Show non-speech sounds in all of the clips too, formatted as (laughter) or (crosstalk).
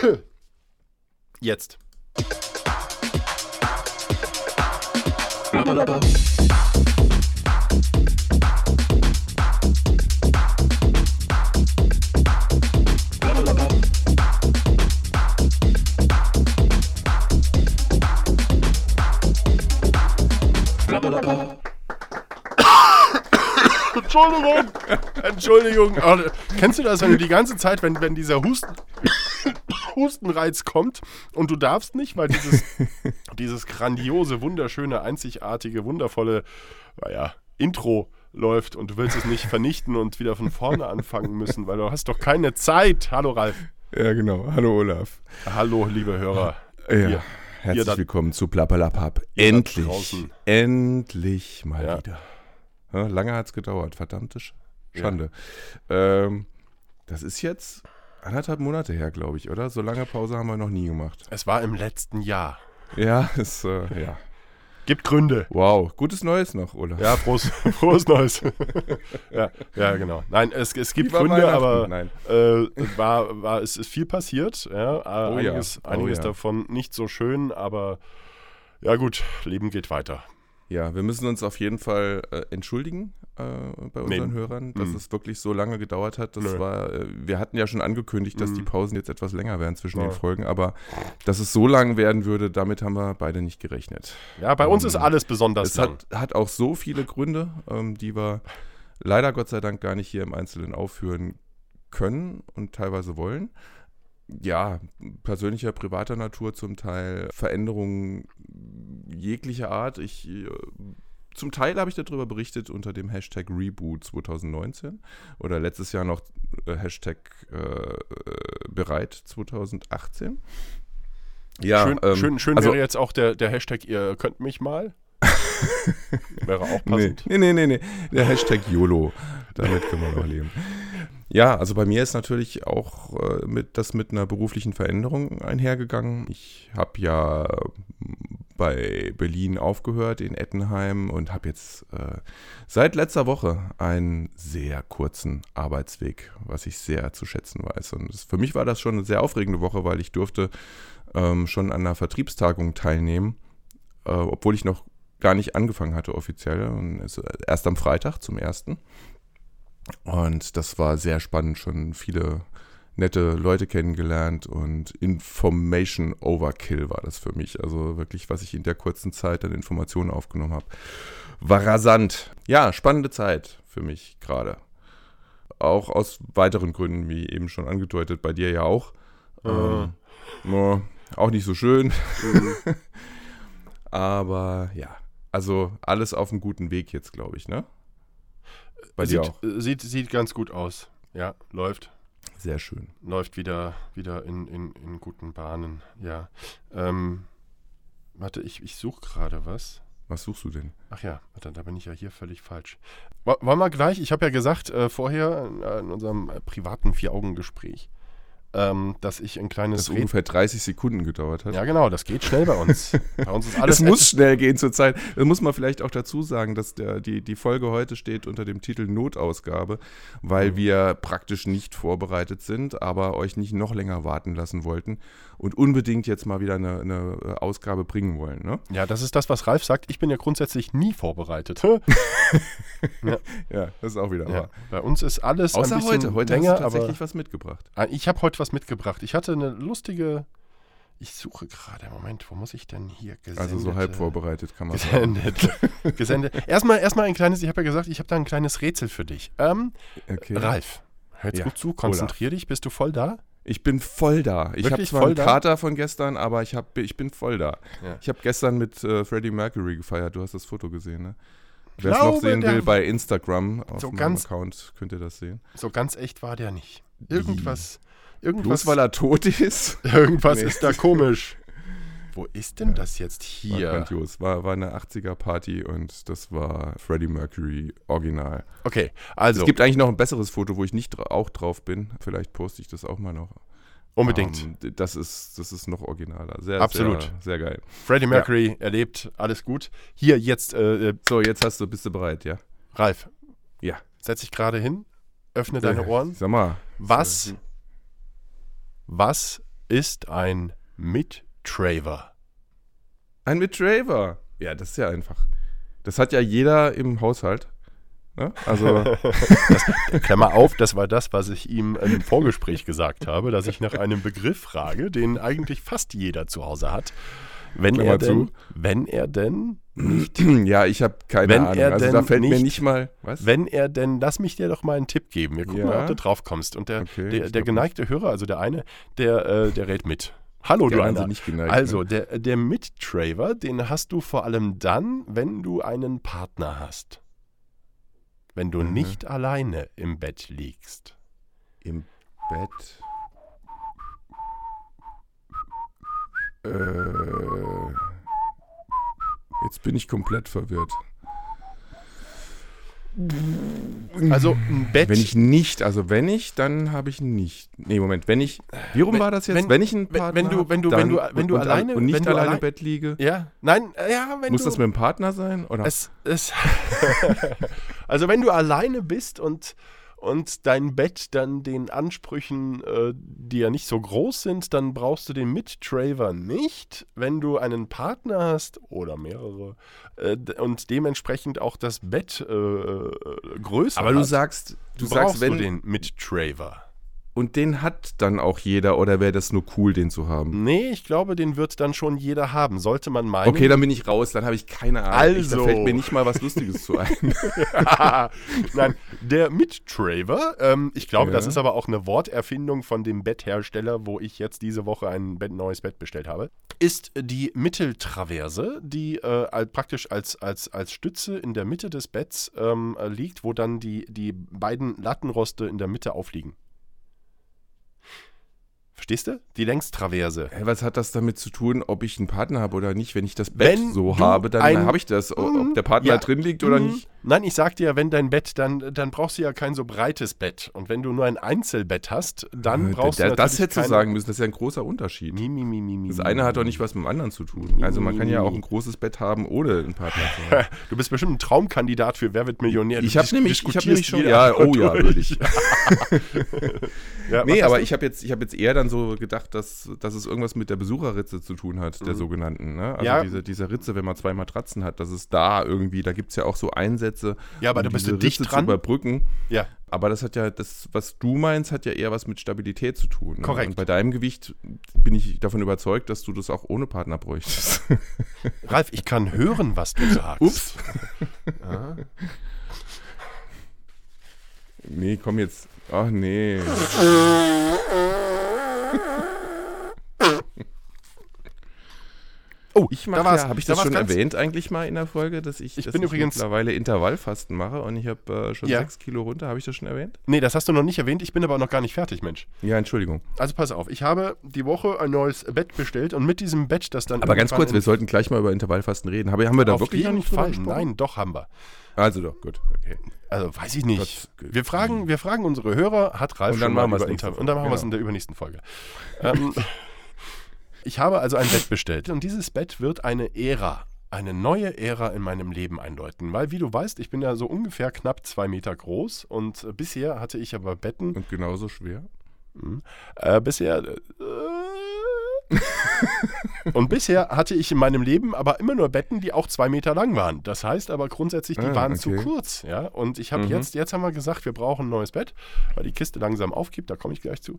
(coughs) Jetzt. Entschuldigung. Entschuldigung. Kennst du das, wenn du die ganze Zeit, wenn, wenn dieser Husten, Hustenreiz kommt und du darfst nicht, weil dieses, (laughs) dieses grandiose, wunderschöne, einzigartige, wundervolle, naja, Intro läuft und du willst es nicht (laughs) vernichten und wieder von vorne anfangen müssen, weil du hast doch keine Zeit. Hallo Ralf. Ja, genau. Hallo Olaf. Hallo, liebe Hörer. Ja, Hier. herzlich da- willkommen zu Plappalapapp. Ihr da Endlich, endlich mal Ja. wieder. Ja, lange hat es gedauert, verdammte Sch Schande. Ähm, das ist jetzt anderthalb Monate her, glaube ich, oder? So lange Pause haben wir noch nie gemacht. Es war im letzten Jahr. Ja, (laughs) ist, äh, ja. Gibt Gründe. Wow, gutes Neues noch, Olaf. Ja, frohes, (laughs) frohes Neues. (laughs) ja, ja, genau. Nein, es, es gibt Gründe, aber Nein. äh, war, war, es ist viel passiert. Ja, Oh ja. einiges, Oh einiges ja. davon nicht so schön, aber ja gut, Leben geht weiter. Ja, wir müssen uns auf jeden Fall äh, entschuldigen äh, bei unseren Nee. Hörern, dass Mhm. es wirklich so lange gedauert hat. Das Nö. war, äh, wir hatten ja schon angekündigt, dass Mhm. die Pausen jetzt etwas länger werden zwischen Ja. den Folgen, aber dass es so lang werden würde, damit haben wir beide nicht gerechnet. Ja, bei uns Ähm, ist alles besonders Es lang. hat, hat auch so viele Gründe, ähm, die wir leider Gott sei Dank gar nicht hier im Einzelnen aufführen können und teilweise wollen. Ja, persönlicher, privater Natur zum Teil, Veränderungen jeglicher Art. Ich, äh, zum Teil habe ich darüber berichtet unter dem Hashtag Reboot 2019 oder letztes Jahr noch äh, Hashtag äh, äh, bereit 2018. Ja, schön ähm, schön, schön also- wäre jetzt auch der, der Hashtag, ihr könnt mich mal. (laughs) wäre auch passend. nee, nee, nee, nee. Der Hashtag YOLO. Damit können wir noch leben. Ja, also bei mir ist natürlich auch äh, mit, das mit einer beruflichen Veränderung einhergegangen. Ich habe ja äh, bei Berlin aufgehört in Ettenheim und habe jetzt äh, seit letzter Woche einen sehr kurzen Arbeitsweg, was ich sehr zu schätzen weiß. Und das, für mich war das schon eine sehr aufregende Woche, weil ich durfte ähm, schon an einer Vertriebstagung teilnehmen, äh, obwohl ich noch gar nicht angefangen hatte offiziell. Und es, erst am Freitag zum ersten. Und das war sehr spannend, schon viele nette Leute kennengelernt und Information Overkill war das für mich. Also wirklich, was ich in der kurzen Zeit an Informationen aufgenommen habe. War rasant. Ja, spannende Zeit für mich gerade. Auch aus weiteren Gründen, wie eben schon angedeutet, bei dir ja auch. Ähm, ja, auch nicht so schön. (laughs) Aber ja, also alles auf einem guten Weg jetzt, glaube ich, ne? Bei dir sieht, auch. äh, Sieht, sieht ganz gut aus. Ja, läuft. Sehr schön. läuft wieder, wieder in, in, in guten Bahnen. Ja. Ähm, warte, ich, ich suche gerade was. Was suchst du denn? Ach ja, warte, da bin ich ja hier völlig falsch. Wo- Wollen wir gleich? Ich habe ja gesagt äh, vorher äh, in unserem äh, privaten Vier-Augen-Gespräch, ähm, dass ich ein kleines Das Rätsel. ungefähr 30 Sekunden gedauert hat. Ja, genau, das geht schnell bei uns. (laughs) bei uns ist alles. Es muss schnell gehen zur Zeit. Das muss man vielleicht auch dazu sagen, dass der, die, die Folge heute steht unter dem Titel Notausgabe, weil Mhm. wir praktisch nicht vorbereitet sind, aber euch nicht noch länger warten lassen wollten und unbedingt jetzt mal wieder eine, eine Ausgabe bringen wollen. Ne? Ja, das ist das, was Ralf sagt. Ich bin ja grundsätzlich nie vorbereitet. (laughs) Ja, das ist auch wieder ja, wahr. bei uns ist alles Außer ein bisschen heute. Heute länger, hast du tatsächlich aber was mitgebracht. Ah, Ich habe heute was mitgebracht. Ich hatte eine lustige. Ich suche gerade. Moment, wo muss ich denn hier gesendet? Also so halb vorbereitet kann man sagen. Gesendet. (laughs) gesendet. Erstmal, erstmal ein kleines. Ich habe ja gesagt, ich habe da ein kleines Rätsel für dich. Ähm, Okay. Ralf, hör jetzt Ja, gut zu. Konzentrier dich. Bist du voll da? Ich bin voll da. Ich habe zwar voll einen da? Kater von gestern, aber ich, hab, ich bin voll da. Ja. Ich habe gestern mit äh, Freddie Mercury gefeiert. Du hast das Foto gesehen, ne? Wer es noch sehen will, bei Instagram auf So meinem ganz- Account könnt ihr das sehen. So ganz echt war der nicht. Irgendwas. Irgendwas, Bloß weil er tot ist. (laughs) irgendwas Nee. ist da komisch. Wo ist denn das jetzt War hier? grandios. War, war eine 80er-Party und das war Freddie Mercury Original. Okay, also Es gibt eigentlich noch ein besseres Foto, wo ich nicht dra auch drauf bin. Vielleicht poste ich das auch mal noch. unbedingt. Ähm, d- das, ist, das ist noch originaler. Sehr, Absolut. Sehr, sehr geil. Freddie Mercury erlebt alles gut. Hier jetzt, äh, äh, So, jetzt hast du, bist du bereit, ja? Ralf. Ja. Setz dich gerade hin. Öffne deine Äh, Ohren. Sag mal. Was, was ist ein Mittraver? Ein Mitraver. Ja, das ist ja einfach. Das hat ja jeder im Haushalt. Ne? Also, (laughs) (laughs) Klammer auf, das war das, was ich ihm im Vorgespräch gesagt habe, dass ich nach einem Begriff frage, den eigentlich fast jeder zu Hause hat. Wenn Klammer er denn, zu. wenn er denn nicht, (clears throat) ja, ich habe keine Wenn Ahnung. er Also da denn fällt mir nicht- nicht mal. Was? wenn er denn, lass mich dir doch mal einen Tipp geben. Wir gucken Ja. mal, ob du drauf kommst. Und der, Okay, der, der geneigte Hörer, also der eine, der, äh, der rät mit. Hallo, Die du einer. nicht geneigt, Also, ne? der, der Mittraver, den hast du vor allem dann, wenn du einen Partner hast. Wenn du Mhm. nicht alleine im Bett liegst. Im Bett. Äh, jetzt bin ich komplett verwirrt. Also ein Bett. Wenn ich nicht, also wenn ich, dann habe ich nicht. Nee, Moment, wenn ich. Wie rum Wenn- war das jetzt? wenn- Wenn, ich wenn- Partner wenn du- wenn du- wenn du- wenn du und, alleine- und nicht alleine allein- im Bett liege, ja, nein, äh, ja, wenn muss du. das mit dem Partner sein? Oder? Es, es (laughs) also wenn du alleine bist und, und dein Bett dann den Ansprüchen, äh, die ja nicht so groß sind, dann brauchst du den Mittraver nicht. Wenn du einen Partner hast oder mehrere äh, und dementsprechend auch das Bett äh, äh, größer Aber du hast, sagst, du brauchst sagst, wenn. du den Mittraver. Und den hat dann auch jeder oder wäre das nur cool, den zu haben? Nee, ich glaube, den wird dann schon jeder haben. Sollte man meinen. Okay, dann bin ich raus, dann habe ich keine Ahnung. Ich, da Also. fällt mir nicht mal was Lustiges zu ein. (laughs) Nein, der Mittraver, ähm, ich glaube, Ja. das ist aber auch eine Worterfindung von dem Betthersteller, wo ich jetzt diese Woche ein Bett, neues Bett bestellt habe, ist die Mitteltraverse, die äh, praktisch als, als, als Stütze in der Mitte des Betts ähm, äh, liegt, wo dann die, die beiden Lattenroste in der Mitte aufliegen. Verstehst du? Die Längstraverse. Hä, was hat das damit zu tun, ob ich einen Partner habe oder nicht? Wenn ich das Bett Wenn so habe, dann habe ich das. O- Mhm, Ob der Partner ja. drin liegt oder Mhm. nicht. Nein, ich sag dir, wenn dein Bett, dann, dann brauchst du ja kein so breites Bett. Und wenn du nur ein Einzelbett hast, dann Äh, brauchst da- du das natürlich hättest du sagen müssen, das ist ja ein großer Unterschied. Mi, mi, mi, mi, Das eine hat doch nicht was mit dem anderen zu tun. Also man kann ja auch ein großes Bett haben, ohne einen Partner zu haben. (laughs) Du bist bestimmt ein Traumkandidat für Wer wird Millionär. Du Ich habe nämlich, ich hab nämlich schon, ja, (laughs) oh ja, würde ich. (laughs) Ja, Nee, aber hast ich habe jetzt, ich hab jetzt eher dann so gedacht, dass, dass es irgendwas mit der Besucherritze zu tun hat, der sogenannten. Ne? Also Mhm. Ja. diese, diese Ritze, wenn man zwei Matratzen hat, dass es da irgendwie, da gibt es ja auch so Einsätze, Ja, aber da um bist du dicht Ritze dran. zu überbrücken. Ja, Aber das hat ja, das, was du meinst, hat ja eher was mit Stabilität zu tun. Ne? Korrekt. Und bei deinem Gewicht bin ich davon überzeugt, dass du das auch ohne Partner bräuchtest. (laughs) Ralf, ich kann hören, was du sagst. Ups. (laughs) Ja. nee, komm jetzt. Ach nee. (laughs) Oh, Ich da mache war's- ja, habe ich da das war's schon erwähnt eigentlich mal in der Folge, dass ich, Ich dass bin übrigens- mittlerweile Intervallfasten mache und ich habe äh, schon Ja. sechs Kilo runter. Habe ich das schon erwähnt? Nee, das hast du noch nicht erwähnt. Ich bin aber noch gar nicht fertig, Mensch. Ja, Entschuldigung. Also pass auf, ich habe die Woche ein neues Bett bestellt und mit diesem Bett, das dann. Aber ganz kurz, wir sollten gleich mal über Intervallfasten reden. Haben wir, haben wir da auf wirklich noch nicht Fall. Nein, doch haben wir. Also doch, gut. Okay. Also weiß ich nicht. Wir, fragen, wir fragen unsere Hörer, hat Ralf Und dann schon mal machen über nächste Inter- Und dann machen wir es in der übernächsten Folge. ähm, (laughs) ich habe also ein Bett bestellt und dieses Bett wird eine Ära, eine neue Ära in meinem Leben einläuten. Weil, wie du weißt, ich bin ja so ungefähr knapp zwei Meter groß und äh, bisher hatte ich aber Betten, Und genauso schwer? äh, bisher. Äh, und bisher hatte ich in meinem Leben aber immer nur Betten, die auch zwei Meter lang waren. Das heißt aber grundsätzlich, die Ah, waren zu okay. kurz. Ja? Und ich habe Mhm. jetzt, jetzt haben wir gesagt, wir brauchen ein neues Bett, weil die Kiste langsam aufgibt, da komme ich gleich zu.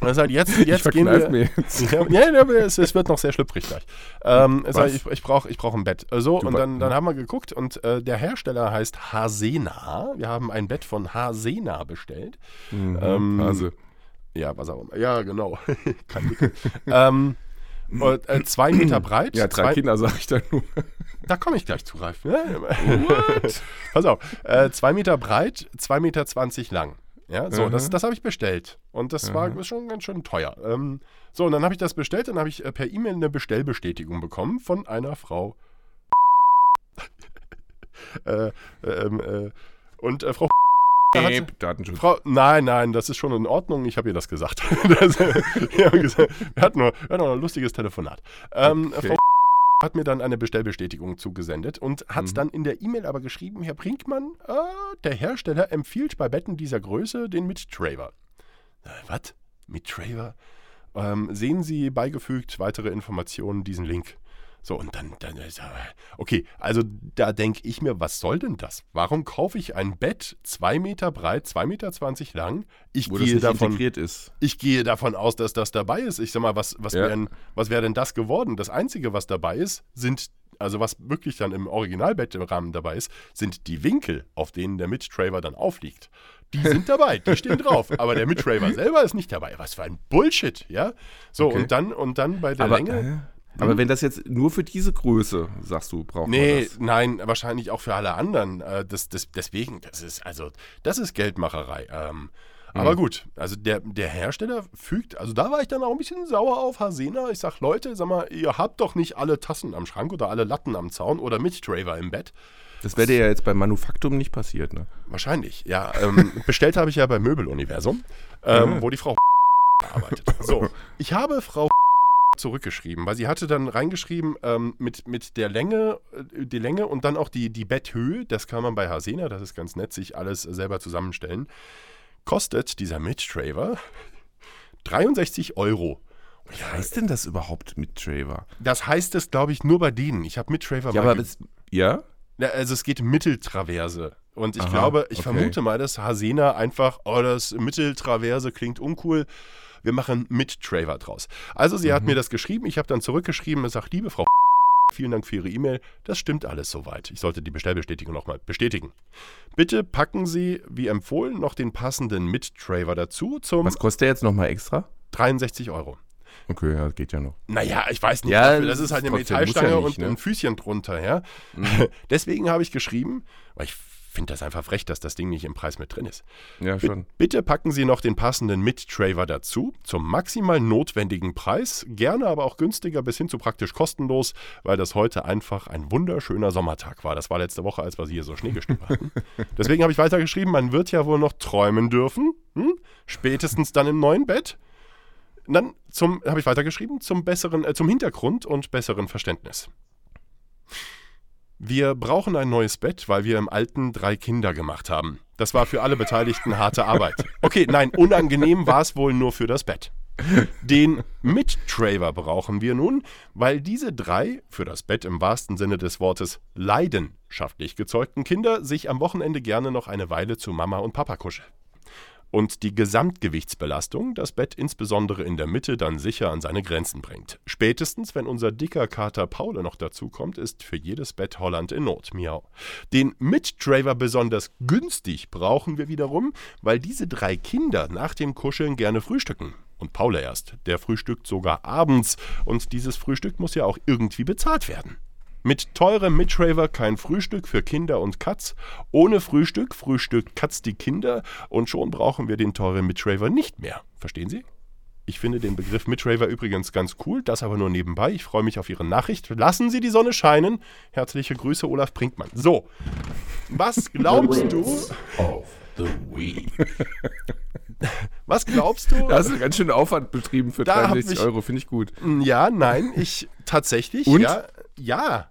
Und er sagt, jetzt, jetzt gehen wir. mir jetzt. Ja, ja, ja, es, es wird noch sehr schlüpfrig gleich. Ähm, er sagt, ich ich brauche ich brauch ein Bett. So, Du und dann, dann haben wir geguckt und äh, der Hersteller heißt Hasena. Wir haben ein Bett von Hasena bestellt. Mhm, Ähm, Hase. Ja, was auch immer. Ja, genau. (laughs) Wickel. ähm, äh, zwei Meter (clears throat) breit. Ja, drei zwei, Kinder sage ich da nur. Da komme ich gleich zu, Ralf. ne? Pass auf. Äh, zwei Meter breit, zwei Meter zwanzig lang. Ja, so, Aha. das, das habe ich bestellt. Und das war Aha. schon ganz schön teuer. Ähm, so, und dann habe ich das bestellt und habe ich äh, per E-Mail eine Bestellbestätigung bekommen von einer Frau. (laughs) äh, ähm, äh, und äh, Frau hat, Datenschutz. Frau, nein, nein, das ist schon in Ordnung. Ich habe ihr das gesagt. (laughs) das, wir, gesagt wir, hatten nur, wir hatten noch ein lustiges Telefonat. Ähm, Okay. Frau hat mir dann eine Bestellbestätigung zugesendet und hat Mhm. dann in der E-Mail aber geschrieben, Herr Brinkmann, äh, der Hersteller empfiehlt bei Betten dieser Größe den Mittraver. Äh, was? Mittraver? ähm, sehen Sie beigefügt weitere Informationen diesen Link. So, und dann, dann ist er, okay, also da denke ich mir, was soll denn das? Warum kaufe ich ein Bett zwei Meter breit, zwei Meter zwanzig lang? Ich Wo das gehe davon, ich gehe davon aus, dass das dabei ist. Ich sag mal, was, was Ja. wäre wär denn das geworden? Das Einzige, was dabei ist, sind, also was wirklich dann im Originalbettrahmen dabei ist, sind die Winkel, auf denen der Mittraver dann aufliegt. Die sind dabei, die stehen (laughs) drauf. Aber der Mittraver selber ist nicht dabei. Was für ein Bullshit, ja? So, Okay. und dann, und dann bei der Aber, Länge. äh, aber wenn das jetzt nur für diese Größe, sagst du, braucht Nee, man das. nein, wahrscheinlich auch für alle anderen. Äh, Das, das, deswegen, das ist, also, das ist Geldmacherei. Ähm, aber gut, also der, der Hersteller fügt, also da war ich dann auch ein bisschen sauer auf Hasena. Ich sag, Leute, sag mal, ihr habt doch nicht alle Tassen am Schrank oder alle Latten am Zaun oder mit Traver im Bett. Das wäre dir ja jetzt beim Manufaktum nicht passiert, ne? Wahrscheinlich, ja. Ähm, (laughs) bestellt habe ich ja beim Möbeluniversum, ähm, wo die Frau (laughs) arbeitet. So, (laughs) ich habe Frau zurückgeschrieben, weil sie hatte dann reingeschrieben ähm, mit, mit der Länge, äh, die Länge und dann auch die, die Betthöhe, das kann man bei Hasena, das ist ganz nett, sich alles selber zusammenstellen, kostet dieser Mittraver (laughs) 63 Euro. Was heißt denn das überhaupt mit Traver? Das heißt es, glaube ich, nur bei denen. Ich habe Mittraver Ja, mal aber das, ja? Ja, also es geht Mitteltraverse. Und ich Aha, glaube, ich okay. vermute mal, dass Hasena einfach, oh, das Mitteltraverse klingt uncool. Wir machen Mittraver draus. Also sie Mhm. hat mir das geschrieben, ich habe dann zurückgeschrieben und sagt, liebe Frau Vielen Dank für Ihre E-Mail. Das stimmt alles soweit. Ich sollte die Bestellbestätigung nochmal bestätigen. Bitte packen Sie, wie empfohlen, noch den passenden Mittraver dazu zum Was kostet der jetzt nochmal extra? 63 Euro. Okay, ja, geht ja noch. Naja, ich weiß nicht. Ja, dafür, das ist halt eine Metallstange ja und nicht, ne? Mhm. ein Füßchen drunter, ja. (laughs) Deswegen habe ich geschrieben, weil ich finde das einfach frech, dass das Ding nicht im Preis mit drin ist. Ja, schon. Bitte packen Sie noch den passenden Mittraver dazu, zum maximal notwendigen Preis, gerne aber auch günstiger bis hin zu praktisch kostenlos, weil das heute einfach ein wunderschöner Sommertag war. Das war letzte Woche, als wir hier so Schneegestöber hatten. (laughs) Deswegen habe ich weitergeschrieben, man wird ja wohl noch träumen dürfen, hm? spätestens dann im neuen Bett. Und Dann zum, habe ich weitergeschrieben, zum besseren, äh, zum Hintergrund und besseren Verständnis. Wir brauchen ein neues Bett, weil wir im alten drei Kinder gemacht haben. Das war für alle Beteiligten harte Arbeit. Okay, nein, unangenehm war es wohl nur für das Bett. Den Mittraver brauchen wir nun, weil diese drei, für das Bett im wahrsten Sinne des Wortes, leidenschaftlich gezeugten Kinder sich am Wochenende gerne noch eine Weile zu Mama und Papa kuscheln und die Gesamtgewichtsbelastung das Bett insbesondere in der Mitte dann sicher an seine Grenzen bringt. Spätestens, wenn unser dicker Kater Paule noch dazukommt, ist für jedes Bett Holland in Not. Miau. Den Mittraver besonders günstig brauchen wir wiederum, weil diese drei Kinder nach dem Kuscheln gerne frühstücken. Und Paule erst. Der frühstückt sogar abends. Und dieses Frühstück muss ja auch irgendwie bezahlt werden. Mit teurem Mittraver kein Frühstück für Kinder und Katz. Ohne Frühstück frühstückt Katz die Kinder und schon brauchen wir den teuren Mittraver nicht mehr. Verstehen Sie? Ich finde den Begriff Mittraver übrigens ganz cool, das aber nur nebenbei. Ich freue mich auf Ihre Nachricht. Lassen Sie die Sonne scheinen. Herzliche Grüße, Olaf Brinkmann. So, was (laughs) glaubst du? of the week. (laughs) Was glaubst du? Da hast du ganz schön Aufwand betrieben für Da hab 63 ich- Euro, finde ich gut. Ja, nein, ich tatsächlich. Und? Ja, ja,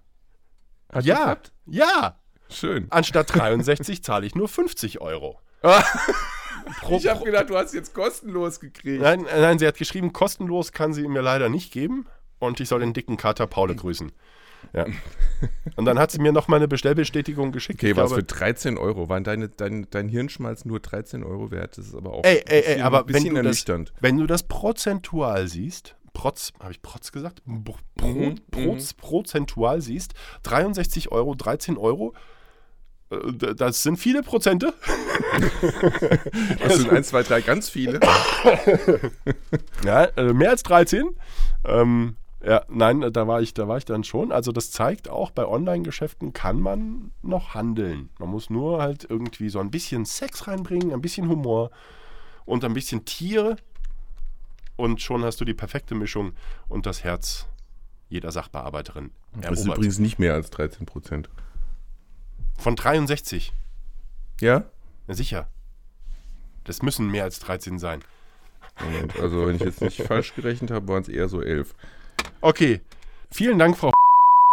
Hat ja, geklappt? ja. Schön. Anstatt 63 (laughs) zahle ich nur 50 Euro. (laughs) Pro, Ich habe gedacht, du hast jetzt kostenlos gekriegt. Nein, nein, sie hat geschrieben, kostenlos kann sie mir leider nicht geben und ich soll den dicken Kater Paule grüßen. Ja. Und dann hat sie mir noch mal eine Bestellbestätigung geschickt. Okay, Ich was für glaube, 13 Euro? Waren deine, dein, dein Hirnschmalz nur 13 Euro wert? Das ist aber auch ey, ey, ein ey, bisschen, aber ein bisschen wenn du, das, ernüchternd. wenn du das prozentual siehst, Protz, habe ich Protz gesagt? Pro, Pro, Mhm, Proz, prozentual siehst, 63 Euro, 13 Euro, äh, das sind viele Prozente. (laughs) Das sind 1, 2, 3 ganz viele. (laughs) Ja, äh, mehr als 13. Ähm, ja, nein, da war ich, da war ich dann schon. Also das zeigt auch, bei Online-Geschäften kann man noch handeln. Man muss nur halt irgendwie so ein bisschen Sex reinbringen, ein bisschen Humor und ein bisschen Tiere. Und schon hast du die perfekte Mischung und das Herz jeder Sachbearbeiterin Das ist erobert. übrigens nicht mehr als 13 Prozent. Von 63. Ja? Ja, sicher. Das müssen mehr als 13 sein. Moment, also wenn ich jetzt nicht (laughs) falsch gerechnet habe, waren es eher so 11. Okay. Vielen Dank, Frau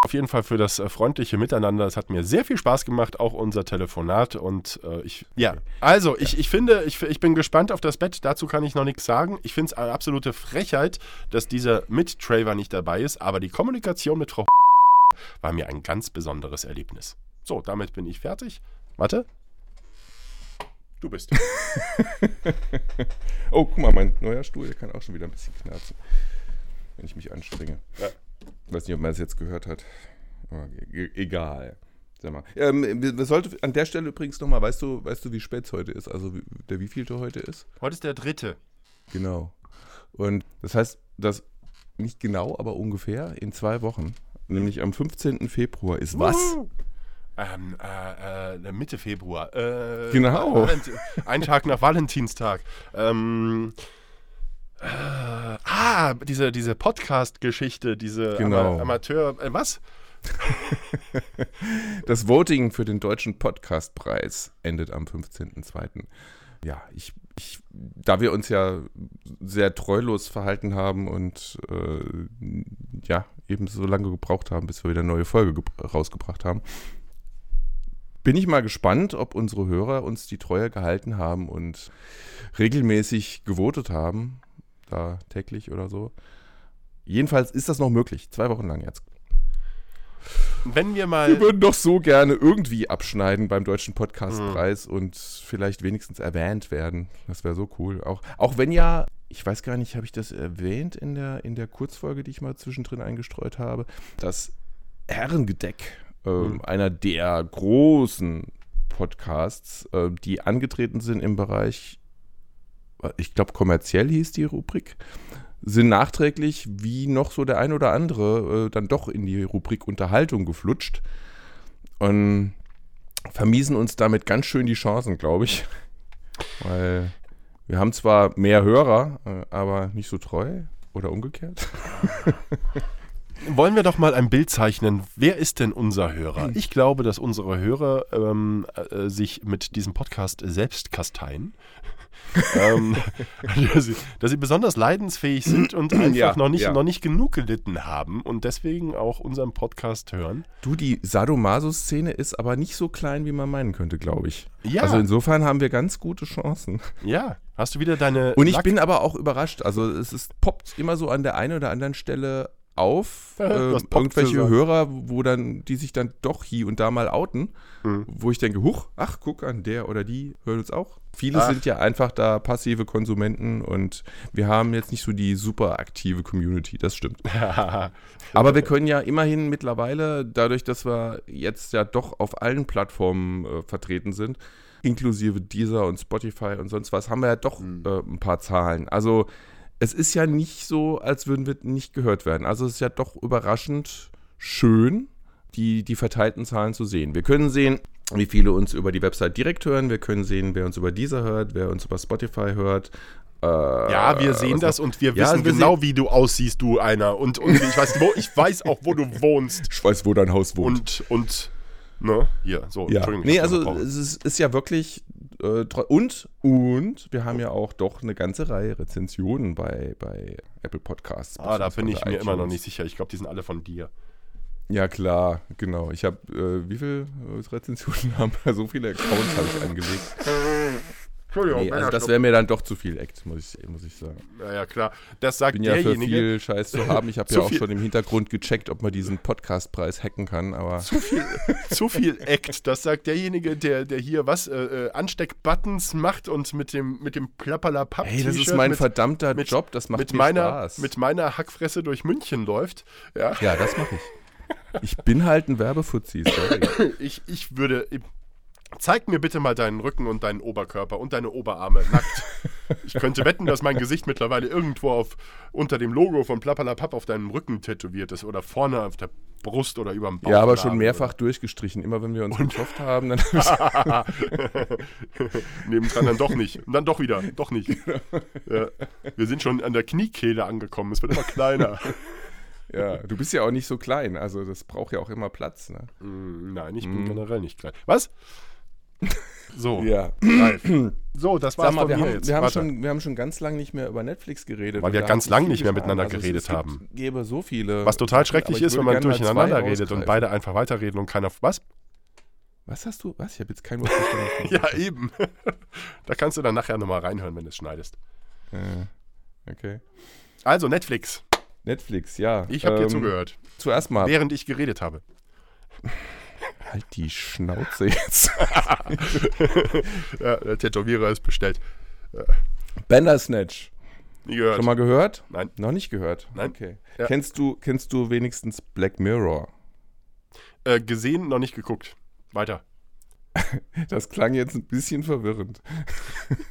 auf jeden Fall für das äh, freundliche Miteinander. Es hat mir sehr viel Spaß gemacht, auch unser Telefonat. Und äh, ich, ja, also ich, ich finde, ich, ich bin gespannt auf das Bett. Dazu kann ich noch nichts sagen. Ich finde es eine absolute Frechheit, dass dieser Mit-Traver nicht dabei ist. Aber die Kommunikation mit Frau (laughs) war mir ein ganz besonderes Erlebnis. So, damit bin ich fertig. Warte. Du bist. (laughs) oh, guck mal, mein neuer Stuhl der kann auch schon wieder ein bisschen knarzen, wenn ich mich anstrenge. Ja. Weiß nicht, ob man es jetzt gehört hat. Aber e egal. Sag mal. Ähm, wir, wir sollte an der Stelle übrigens nochmal, weißt du, weißt du, wie spät es heute ist? Also wie, der wievielte heute ist? Heute ist der dritte. Genau. Und das heißt, dass nicht genau, aber ungefähr in zwei Wochen, nämlich am 15. Februar, ist was? Ähm, äh, äh, Mitte Februar. Äh, Genau. Valent ein Tag nach Valentinstag. Ähm, äh, ah, diese, diese Podcast-Geschichte, diese Genau. Ama Amateur. Äh, was? (laughs) Das Voting für den Deutschen Podcastpreis endet am 15.02. Ja, ich, ich, da wir uns ja sehr treulos verhalten haben und äh, ja, eben so lange gebraucht haben, bis wir wieder eine neue Folge gebr- rausgebracht haben, bin ich mal gespannt, ob unsere Hörer uns die Treue gehalten haben und regelmäßig gewotet haben, da täglich oder so. Jedenfalls ist das noch möglich, zwei Wochen lang jetzt. Wenn wir Wir mal. würden doch so gerne irgendwie abschneiden beim Deutschen Podcastpreis und vielleicht wenigstens erwähnt werden. Das wäre so cool. Auch, auch wenn ja, ich weiß gar nicht, habe ich das erwähnt in der, in der Kurzfolge, die ich mal zwischendrin eingestreut habe, dass Herrengedeck, ähm, einer der großen Podcasts, äh, die angetreten sind im Bereich, ich glaube, kommerziell hieß die Rubrik, sind nachträglich, wie noch so der ein oder andere, äh, dann doch in die Rubrik Unterhaltung geflutscht und vermiesen uns damit ganz schön die Chancen, glaube ich. Weil wir haben zwar mehr Hörer, äh, aber nicht so treu oder umgekehrt. Wollen wir doch mal ein Bild zeichnen. Wer ist denn unser Hörer? Ich glaube, dass unsere Hörer ähm, äh, sich mit diesem Podcast selbst kasteien. Ähm, (laughs) dass, sie, dass sie besonders leidensfähig sind und (clears throat) einfach Ja, noch, nicht, ja. noch nicht genug gelitten haben und deswegen auch unseren Podcast hören. Du, die Sadomaso-Szene ist aber nicht so klein, wie man meinen könnte, glaube ich. Ja. Also insofern haben wir ganz gute Chancen. Ja, hast du wieder deine. Und ich Lack- bin aber auch überrascht. Also es ist, poppt immer so an der einen oder anderen Stelle auf. (laughs) Äh, poppt irgendwelche. Hörer, wo dann, die sich dann doch hier und da mal outen, Mhm. wo ich denke, huch, ach, guck an, der oder die hört uns auch. Viele Ach. sind ja einfach da passive Konsumenten und wir haben jetzt nicht so die super aktive Community, das stimmt. (laughs) Aber wir können ja immerhin mittlerweile, dadurch, dass wir jetzt ja doch auf allen Plattformen äh, vertreten sind, inklusive Deezer und Spotify und sonst was, haben wir ja doch äh, ein paar Zahlen. Also es ist ja nicht so, als würden wir nicht gehört werden. Also es ist ja doch überraschend schön, die, die verteilten Zahlen zu sehen. Wir können sehen, wie viele uns über die Website direkt hören. Wir können sehen, wer uns über Deezer hört, wer uns über Spotify hört. Äh, ja, wir sehen das und wir Ja, wissen wir genau, wie du aussiehst, du einer. Und, und ich, weiß, wo, ich weiß auch, wo du (laughs) wohnst. Ich weiß, wo dein Haus wohnt. Und, und, ne, hier, so, Ja, Entschuldigung. nee, also es ist, ist ja wirklich äh, und und wir haben ja auch doch eine ganze Reihe Rezensionen bei, bei Apple Podcasts. Ah, da bin ich mir immer noch iTunes. nicht sicher. Ich glaube, die sind alle von dir. Ja klar, genau. Ich habe äh, wie viele äh, Rezensionen (laughs) haben wir? So viele Accounts habe ich angelegt. Entschuldigung, Nee, also das wäre mir dann doch zu viel Act, muss ich, muss ich sagen. Ja, ja, klar. Das sagt Ich bin ja für derjenige. viel Scheiß zu haben. Ich habe (laughs) ja auch viel- schon im Hintergrund gecheckt, ob man diesen Podcastpreis hacken kann, aber zu viel, zu viel Act. Das sagt derjenige, der, der hier was, äh, äh, Ansteckbuttons macht und mit dem, mit dem plapperlapapp hey, das ist mein mit, verdammter mit- Job, das macht mit mir meiner, Spaß. Mit meiner Hackfresse durch München läuft. Ja, ja, das mache ich. Ich bin halt ein Werbefuzzi, sorry. ich, ich würde. Zeig mir bitte mal deinen Rücken und deinen Oberkörper und deine Oberarme nackt. (laughs) Ich könnte wetten, dass mein Gesicht mittlerweile irgendwo auf, unter dem Logo von Plappalapapp auf deinem Rücken tätowiert ist oder vorne auf der Brust oder über dem Bauch. Ja, aber schon mehrfach durchgestrichen. Immer wenn wir uns getroffen haben, dann (laughs) Nebendran dann doch nicht. Und dann doch wieder. Doch nicht. Genau. (laughs) Ja. Wir sind schon an der Kniekehle angekommen. Es wird immer kleiner. Ja, du bist ja auch nicht so klein, also das braucht ja auch immer Platz. Ne? Mm, Nein, ich bin Mm. generell nicht klein. Was? (laughs) So, Ja. Ralf. So, das war's Sag mal, von wir mir haben, jetzt. wir, haben Warte. schon, wir haben schon ganz lange nicht mehr über Netflix geredet. Weil wir ganz hat sich lang viel nicht mehr miteinander Also geredet es gibt, haben. gäbe so viele. Was total schrecklich ich ist, wenn man durcheinander redet und beide einfach weiterreden und keiner. Was? Was hast du? Was? Ich habe jetzt kein Wort verstanden. (laughs) Ja, eben. (laughs) da kannst du dann nachher nochmal reinhören, wenn du es schneidest. Äh, okay. Also, Netflix. Netflix, ja. Ich habe dir Ähm, zugehört, Zuerst mal, während ich geredet habe. Halt die Schnauze jetzt. (laughs) Ja, der Tätowierer ist bestellt. Bandersnatch. Nie gehört. Schon mal gehört? Nein. Noch nicht gehört? Nein. Okay. Ja. Kennst, du, kennst du wenigstens Black Mirror? Äh, gesehen, noch nicht geguckt. Weiter. (laughs) Das klang jetzt ein bisschen verwirrend.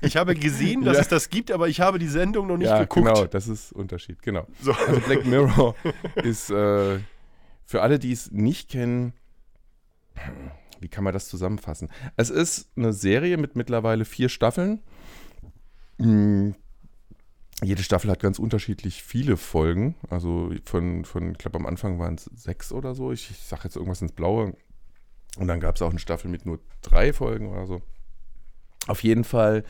Ich habe gesehen, dass Ja. es das gibt, aber ich habe die Sendung noch nicht ja, geguckt. genau, das ist Unterschied, genau. So. Also Black Mirror (laughs) ist äh, für alle, die es nicht kennen, wie kann man das zusammenfassen? Es ist eine Serie mit mittlerweile vier Staffeln. Mm, Jede Staffel hat ganz unterschiedlich viele Folgen. Also von, von ich glaube am Anfang waren es sechs oder so. Ich, ich sage jetzt irgendwas ins Blaue. Und dann gab es auch eine Staffel mit nur drei Folgen oder so. Auf jeden Fall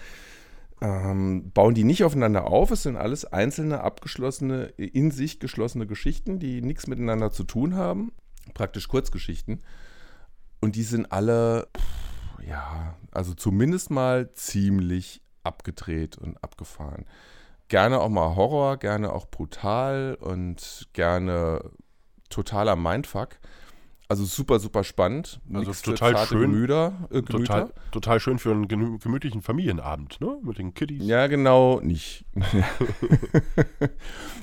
ähm, bauen die nicht aufeinander auf. Es sind alles einzelne, abgeschlossene, in sich geschlossene Geschichten, die nichts miteinander zu tun haben. Praktisch Kurzgeschichten. Und die sind alle, pff, ja, also zumindest mal ziemlich abgedreht und abgefahren. Gerne auch mal Horror, gerne auch brutal und gerne totaler Mindfuck. Also super, super spannend. Also Nix total schön. Gemüter, äh, Gemüter. Total, total schön für einen gemü- gemütlichen Familienabend, ne? Mit den Kiddies. Ja, genau, nicht. (laughs)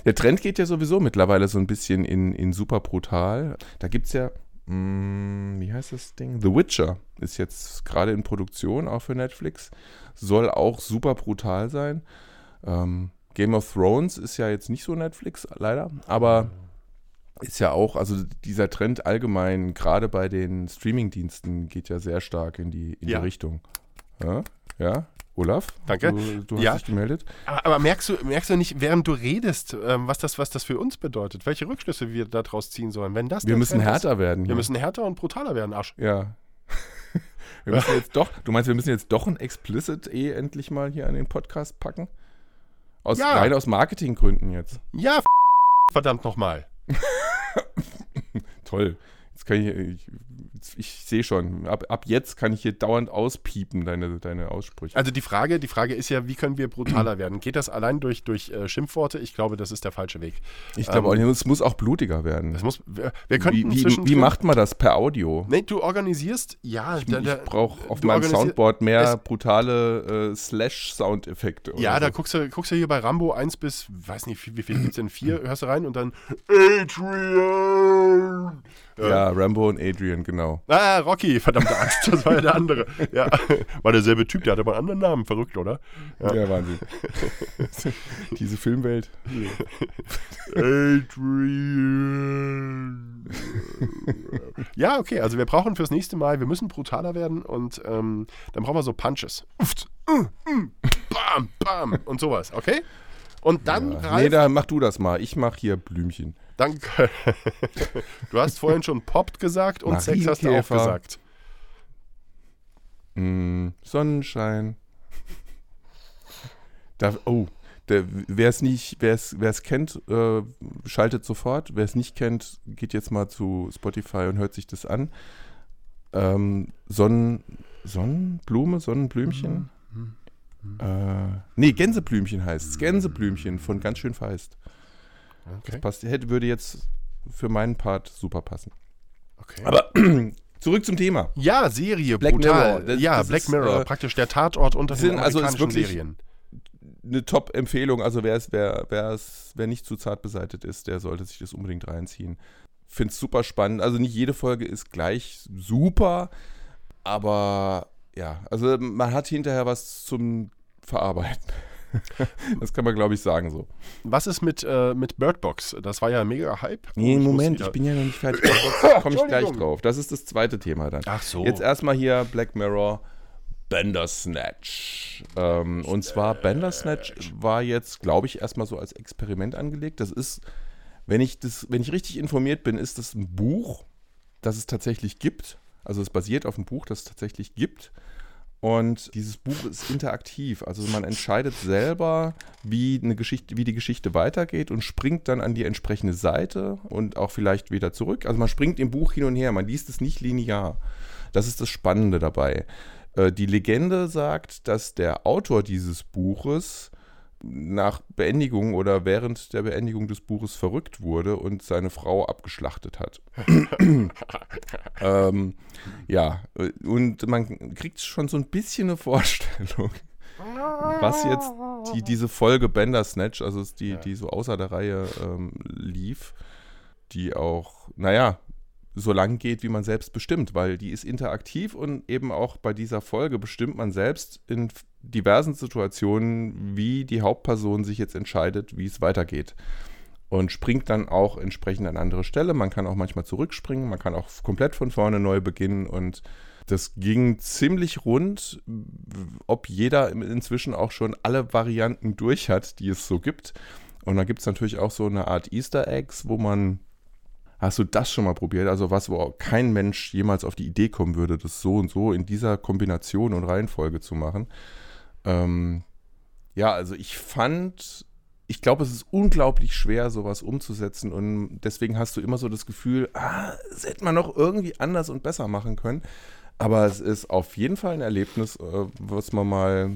Der Trend geht ja sowieso mittlerweile so ein bisschen in, in super brutal. Da gibt es ja, wie heißt das Ding? The Witcher ist jetzt gerade in Produktion, auch für Netflix. Soll auch super brutal sein. Ähm, Game of Thrones ist ja jetzt nicht so Netflix, leider. Aber ist ja auch, also dieser Trend allgemein, gerade bei den Streamingdiensten, geht ja sehr stark in die, in Ja. die Richtung. Ja, ja. Olaf? Danke. Du, du hast Ja. dich gemeldet? Aber, aber merkst, du, merkst du nicht, während du redest, ähm, was, das, was das für uns bedeutet? Welche Rückschlüsse wir daraus ziehen sollen? Wenn das Wir müssen härter werden. Ist, hier. wir müssen härter und brutaler werden, Arsch. Ja. (laughs) Wir müssen jetzt doch, du meinst, wir müssen jetzt doch ein Explicit eh endlich mal hier an den Podcast packen? Aus, Ja. Rein aus Marketinggründen jetzt. Ja, verdammt nochmal. (laughs) Toll. Jetzt kann ich, ich, ich sehe schon, ab, ab jetzt kann ich hier dauernd auspiepen, deine, deine Aussprüche. Also die Frage, die Frage ist ja, wie können wir brutaler (clears throat) werden? Geht das allein durch, durch äh, Schimpfworte? Ich glaube, das ist der falsche Weg. Ich glaube ähm, es muss auch blutiger werden. Das muss, wir, wir könnten Wie, wie, wie macht man das per Audio? Nee, du organisierst, ja, Ich, ich brauche auf meinem Soundboard mehr es- brutale äh, Slash-Soundeffekte. Ja, oder da so. guckst du, guckst du hier bei Rambo 1 bis, weiß nicht, wie, wie viel gibt's denn? Vier, hörst du rein und dann (clears throat) Adrian. Ja, Rambo und Adrian, genau. Ah, Rocky, verdammte Axt, das war ja der andere. Ja, war derselbe Typ, der hatte aber einen anderen Namen, verrückt, oder? Ja, Wahnsinn. (laughs) Diese Filmwelt. Adrian. ja, okay, also wir brauchen fürs nächste Mal, wir müssen brutaler werden und ähm, dann brauchen wir so Punches. Uft, mm, mm, bam, bam und sowas, okay? Und dann, Ja. Ralf, Nee, da mach du das mal. Ich mach hier Blümchen. Danke. (laughs) du hast vorhin schon poppt gesagt und Sex hast du auch gesagt. Mm, Sonnenschein. Da, oh, wer es nicht, wer es kennt, äh, schaltet sofort. Wer es nicht kennt, geht jetzt mal zu Spotify und hört sich das an. Ähm, Sonnen, Sonnenblume, Sonnenblümchen? Äh, nee, Gänseblümchen heißt es. Gänseblümchen von ganz schön feist. Okay. Passt, hätte, würde jetzt für meinen Part super passen. okay. Aber (clears throat) zurück zum Thema. ja, Serie, Black brutal. Mirror, das- ja, das Black ist, Mirror, äh, praktisch der Tatort unter den sind- also ist amerikanischen wirklich- Serien. Eine Top-Empfehlung. Also wer, es, wer, wer, es, wer nicht zu zart beseitigt ist, der sollte sich das unbedingt reinziehen. Finde es super spannend. Also nicht jede Folge ist gleich super, aber ja, also man hat hinterher was zum Verarbeiten. (laughs) das kann man, glaube ich, sagen so. Was ist mit, äh, mit Bird Box? Das war ja mega Hype. Nee, Moment, ich bin ja noch nicht fertig. Da komme ich gleich drauf. Das ist das zweite Thema dann. Ach so. Jetzt erstmal hier Black Mirror Bandersnatch. Ähm, und zwar Bandersnatch war jetzt, glaube ich, erstmal so als Experiment angelegt. Das ist, wenn ich das, wenn ich richtig informiert bin, ist das ein Buch, das es tatsächlich gibt. Also es basiert auf einem Buch, das es tatsächlich gibt. Und dieses Buch ist interaktiv. Also man entscheidet selber, wie, eine Geschichte, wie die Geschichte weitergeht und springt dann an die entsprechende Seite und auch vielleicht wieder zurück. Also man springt im Buch hin und her, man liest es nicht linear. Das ist das Spannende dabei. Äh, die Legende sagt, dass der Autor dieses Buches nach Beendigung oder während der Beendigung des Buches verrückt wurde und seine Frau abgeschlachtet hat. (laughs) ähm, ja, und man kriegt schon so ein bisschen eine Vorstellung, was jetzt die, diese Folge Bandersnatch, also ist die, die so außer der Reihe ähm, lief, die auch, naja, so lang geht, wie man selbst bestimmt, weil die ist interaktiv und eben auch bei dieser Folge bestimmt man selbst in diversen Situationen, wie die Hauptperson sich jetzt entscheidet, wie es weitergeht. Und springt dann auch entsprechend an andere Stelle. Man kann auch manchmal zurückspringen, man kann auch komplett von vorne neu beginnen und das ging ziemlich rund, ob jeder inzwischen auch schon alle Varianten durch hat, die es so gibt. Und da gibt es natürlich auch so eine Art Easter Eggs, wo man Hast du das schon mal probiert? Also was, wo kein Mensch jemals auf die Idee kommen würde, das so und so in dieser Kombination und Reihenfolge zu machen. Ähm, ja, also ich fand, ich glaube, es ist unglaublich schwer, sowas umzusetzen und deswegen hast du immer so das Gefühl, ah, das hätte man noch irgendwie anders und besser machen können. Aber es ist auf jeden Fall ein Erlebnis, äh, was man mal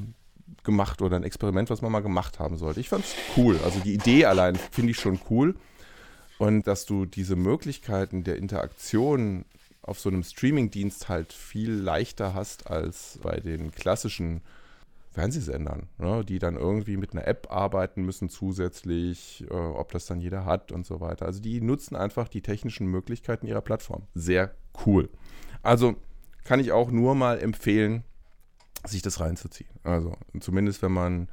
gemacht oder ein Experiment, was man mal gemacht haben sollte. Ich fand es cool. Also die Idee allein finde ich schon cool. Und dass du diese Möglichkeiten der Interaktion auf so einem Streamingdienst halt viel leichter hast als bei den klassischen Fernsehsendern, ne, die dann irgendwie mit einer App arbeiten müssen zusätzlich, äh, ob das dann jeder hat und so weiter. Also die nutzen einfach die technischen Möglichkeiten ihrer Plattform. Sehr cool. Also kann ich auch nur mal empfehlen, sich das reinzuziehen. Also zumindest wenn man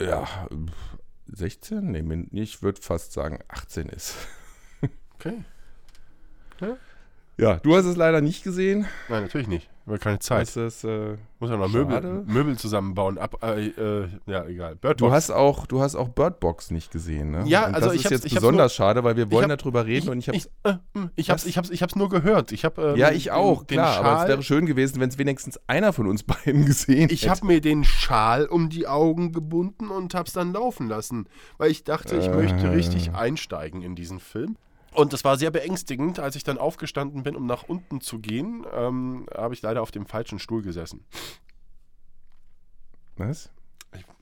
ja 16? Nee, ich würde fast sagen 18 ist. Okay. Ja? Ja, du hast es leider nicht gesehen. Nein, natürlich nicht. Wir keine Zeit. Das, äh, Muss ja noch Möbel, Möbel zusammenbauen. Ab, äh, äh, ja, egal. Bird du hast auch, du hast auch Bird Box nicht gesehen, ne? Ja, und also das ich ist jetzt besonders nur, schade, weil wir wollen hab, darüber reden ich, und ich habe ich, äh, hm, ich hab's, ich hab's, ich hab's nur gehört. Ich hab, ähm, ja, ich auch, den, klar. den aber es wäre schön gewesen, wenn es wenigstens einer von uns (laughs) beiden gesehen hätte. Ich habe mir den Schal um die Augen gebunden und hab's dann laufen lassen, weil ich dachte, ich äh. möchte richtig einsteigen in diesen Film. Und das war sehr beängstigend, als ich dann aufgestanden bin, um nach unten zu gehen, ähm, habe ich leider auf dem falschen Stuhl gesessen. Was?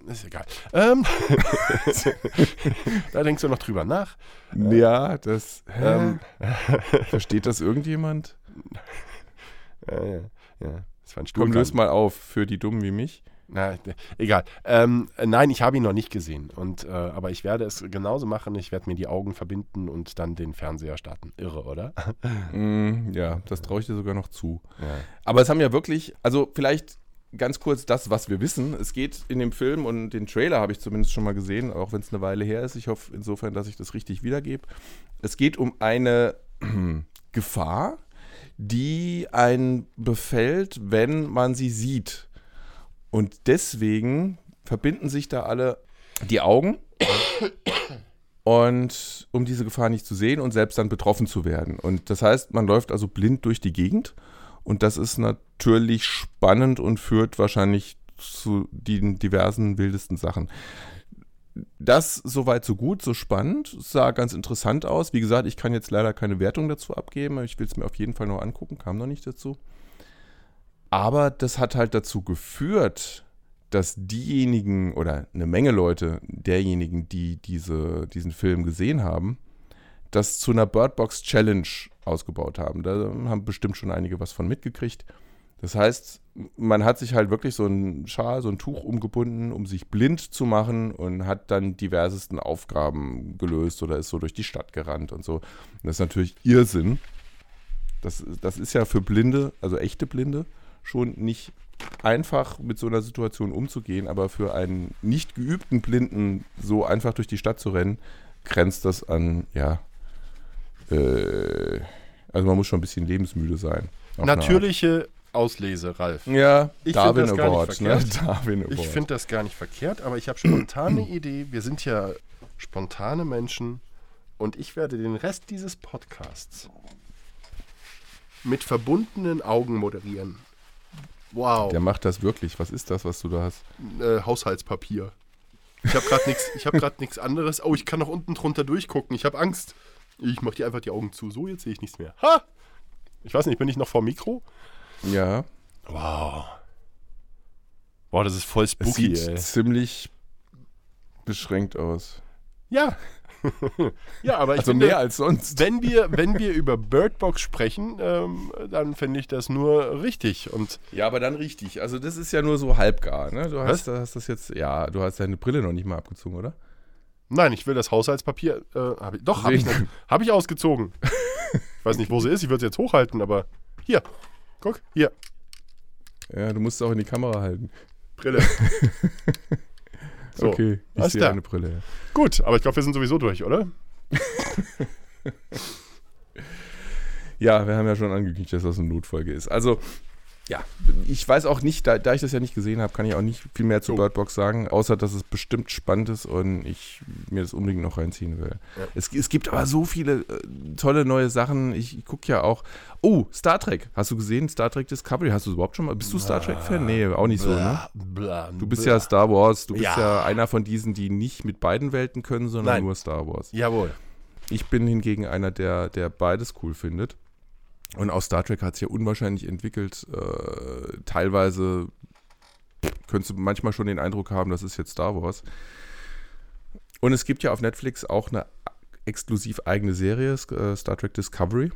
Ist egal. Ähm, (laughs) da denkst du noch drüber nach. Ja, das. Ähm, (laughs) Versteht das irgendjemand? Ja, ja, ja. Das war ein Stuhl. Komm, löst mal auf für die Dummen wie mich. Na, egal. Ähm, nein, ich habe ihn noch nicht gesehen. Und, äh, aber ich werde es genauso machen. Ich werde mir die Augen verbinden und dann den Fernseher starten. Irre, oder? (laughs) mm, ja, das traue ich dir sogar noch zu. Ja. Aber es haben ja wirklich, also vielleicht ganz kurz das, was wir wissen. Es geht in dem Film und den Trailer habe ich zumindest schon mal gesehen, auch wenn es eine Weile her ist. Ich hoffe insofern, dass ich das richtig wiedergebe. Es geht um eine (clears throat) Gefahr, die einen befällt, wenn man sie sieht. Und deswegen verbinden sich da alle die Augen. Und um diese Gefahr nicht zu sehen und selbst dann betroffen zu werden. Und das heißt, man läuft also blind durch die Gegend. Und das ist natürlich spannend und führt wahrscheinlich zu den diversen wildesten Sachen. Das soweit so gut, so spannend, sah ganz interessant aus. Wie gesagt, ich kann jetzt leider keine Wertung dazu abgeben. Ich will es mir auf jeden Fall noch angucken, kam noch nicht dazu. Aber das hat halt dazu geführt, dass diejenigen oder eine Menge Leute, derjenigen, die diese, diesen Film gesehen haben, das zu einer Birdbox Challenge ausgebaut haben. Da haben bestimmt schon einige was von mitgekriegt. Das heißt, man hat sich halt wirklich so ein Schal, so ein Tuch umgebunden, um sich blind zu machen und hat dann diversesten Aufgaben gelöst oder ist so durch die Stadt gerannt und so. Und das ist natürlich Irrsinn. Das, das ist ja für Blinde, also echte Blinde, schon nicht einfach mit so einer Situation umzugehen, aber für einen nicht geübten Blinden so einfach durch die Stadt zu rennen, grenzt das an, ja, äh, also man muss schon ein bisschen lebensmüde sein. Natürliche Auslese, Ralf. Ja, ich Darwin Award. Ne? Darwin Award. Ich finde das gar nicht verkehrt, aber ich habe spontane (clears throat) Idee. Wir sind ja spontane Menschen und ich werde den Rest dieses Podcasts mit verbundenen Augen moderieren Wow. Der macht das wirklich. Was ist das, was du da hast? äh, Haushaltspapier. Ich habe gerade nichts. Ich habe gerade nichts anderes. Oh, ich kann noch unten drunter durchgucken. Ich habe Angst. Ich mache dir einfach die Augen zu. So, jetzt sehe ich nichts mehr. Ha! Ich weiß nicht, bin ich noch vor Mikro? Ja. Wow. Boah, das ist voll Es spooky, sieht ey. ziemlich beschränkt aus. Ja. (laughs) ja, aber ich Also finde, mehr als sonst. wenn wir, wenn wir über Birdbox sprechen, ähm, dann finde ich das nur richtig. Und Ja, aber dann richtig. Also das ist ja nur so halbgar, ne? Du hast, hast das jetzt, ja, du hast deine Brille noch nicht mal abgezogen, oder? nein, ich will das Haushaltspapier. Äh, hab ich, doch, habe ich, hab ich ausgezogen. (laughs) Ich weiß nicht, wo sie ist. Ich würde sie jetzt hochhalten, aber hier. Guck, hier. Ja, du musst es auch in die Kamera halten. Brille. (laughs) So, okay, ich sehe eine Brille. Ja. Gut, aber ich glaube, wir sind sowieso durch, oder? (laughs) Ja, wir haben ja schon angekündigt, dass das eine Notfolge ist. Also, ja, ich weiß auch nicht, da, da ich das ja nicht gesehen habe, kann ich auch nicht viel mehr zu Oh. Birdbox sagen, außer dass es bestimmt spannend ist und ich mir das unbedingt noch reinziehen will. Ja. Es, es gibt aber so viele äh, tolle neue Sachen. Ich, ich gucke ja auch. Oh, Star Trek. Hast du gesehen? Star Trek Discovery. Hast du überhaupt schon mal? Bist du Star Trek-Fan? Nee, auch nicht so, ne? Bla, Du bist bla. ja Star Wars. Du bist ja. Ja. einer von diesen, die nicht mit beiden Welten können, sondern Nein. nur Star Wars. Jawohl. Ich bin hingegen einer, der, der beides cool findet. Und auch Star Trek hat sich ja unwahrscheinlich entwickelt. Äh, teilweise könntest du manchmal schon den Eindruck haben, das ist jetzt Star Wars. Und es gibt ja auf Netflix auch eine exklusiv eigene Serie, äh, Star Trek Discovery.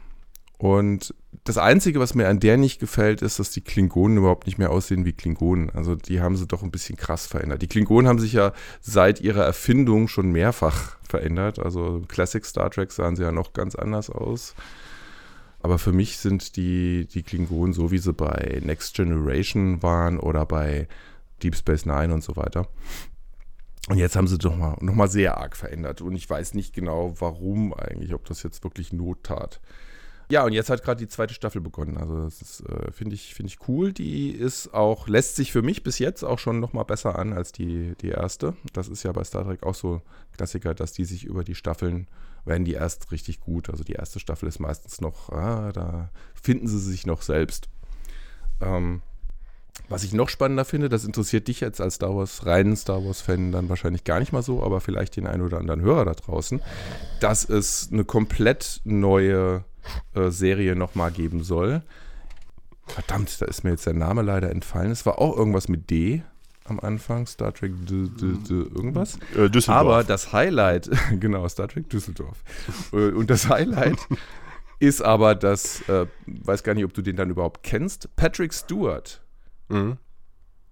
Und das Einzige, was mir an der nicht gefällt, ist, dass die Klingonen überhaupt nicht mehr aussehen wie Klingonen. Also die haben sie doch ein bisschen krass verändert. Die Klingonen haben sich ja seit ihrer Erfindung schon mehrfach verändert. Also Classic Star Trek sahen sie ja noch ganz anders aus. Aber für mich sind die, die Klingonen so, wie sie bei Next Generation waren oder bei Deep Space Nine und so weiter. Und jetzt haben sie doch mal, noch mal sehr arg verändert. Und ich weiß nicht genau, warum eigentlich, ob das jetzt wirklich Not tat. Ja, und jetzt hat gerade die zweite Staffel begonnen. Also das äh, finde ich, finde ich cool. Die ist auch, lässt sich für mich bis jetzt auch schon noch mal besser an als die, die erste. Das ist ja bei Star Trek auch so Klassiker, dass die sich über die Staffeln, werden die erst richtig gut. Also die erste Staffel ist meistens noch, ah, da finden sie sich noch selbst. Ähm, was ich noch spannender finde, das interessiert dich jetzt als Star Wars, reinen Star Wars-Fan dann wahrscheinlich gar nicht mal so, aber vielleicht den einen oder anderen Hörer da draußen, dass es eine komplett neue äh, Serie nochmal geben soll. Verdammt, da ist mir jetzt der Name leider entfallen. Es war auch irgendwas mit D am Anfang, Star Trek D, D, D, irgendwas. Äh, Düsseldorf. Aber das Highlight, (laughs) genau, Star Trek Düsseldorf. Äh, Und das Highlight (laughs) ist aber das, äh, weiß gar nicht, ob du den dann überhaupt kennst, Patrick Stewart. Mhm.